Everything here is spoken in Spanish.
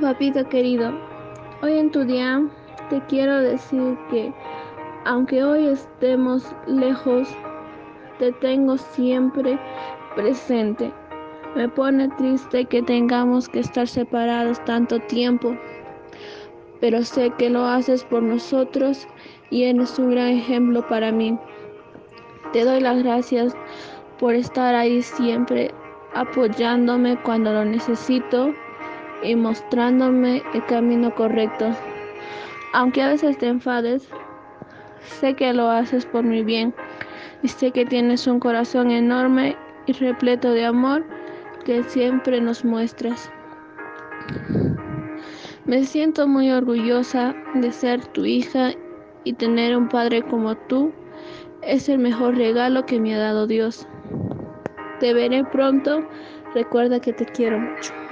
Papito querido, hoy en tu día te quiero decir que aunque hoy estemos lejos, te tengo siempre presente. Me pone triste que tengamos que estar separados tanto tiempo, pero sé que lo haces por nosotros y eres un gran ejemplo para mí. Te doy las gracias por estar ahí siempre apoyándome cuando lo necesito y mostrándome el camino correcto. Aunque a veces te enfades, sé que lo haces por mi bien y sé que tienes un corazón enorme y repleto de amor que siempre nos muestras. Me siento muy orgullosa de ser tu hija y tener un padre como tú es el mejor regalo que me ha dado Dios. Te veré pronto, recuerda que te quiero mucho.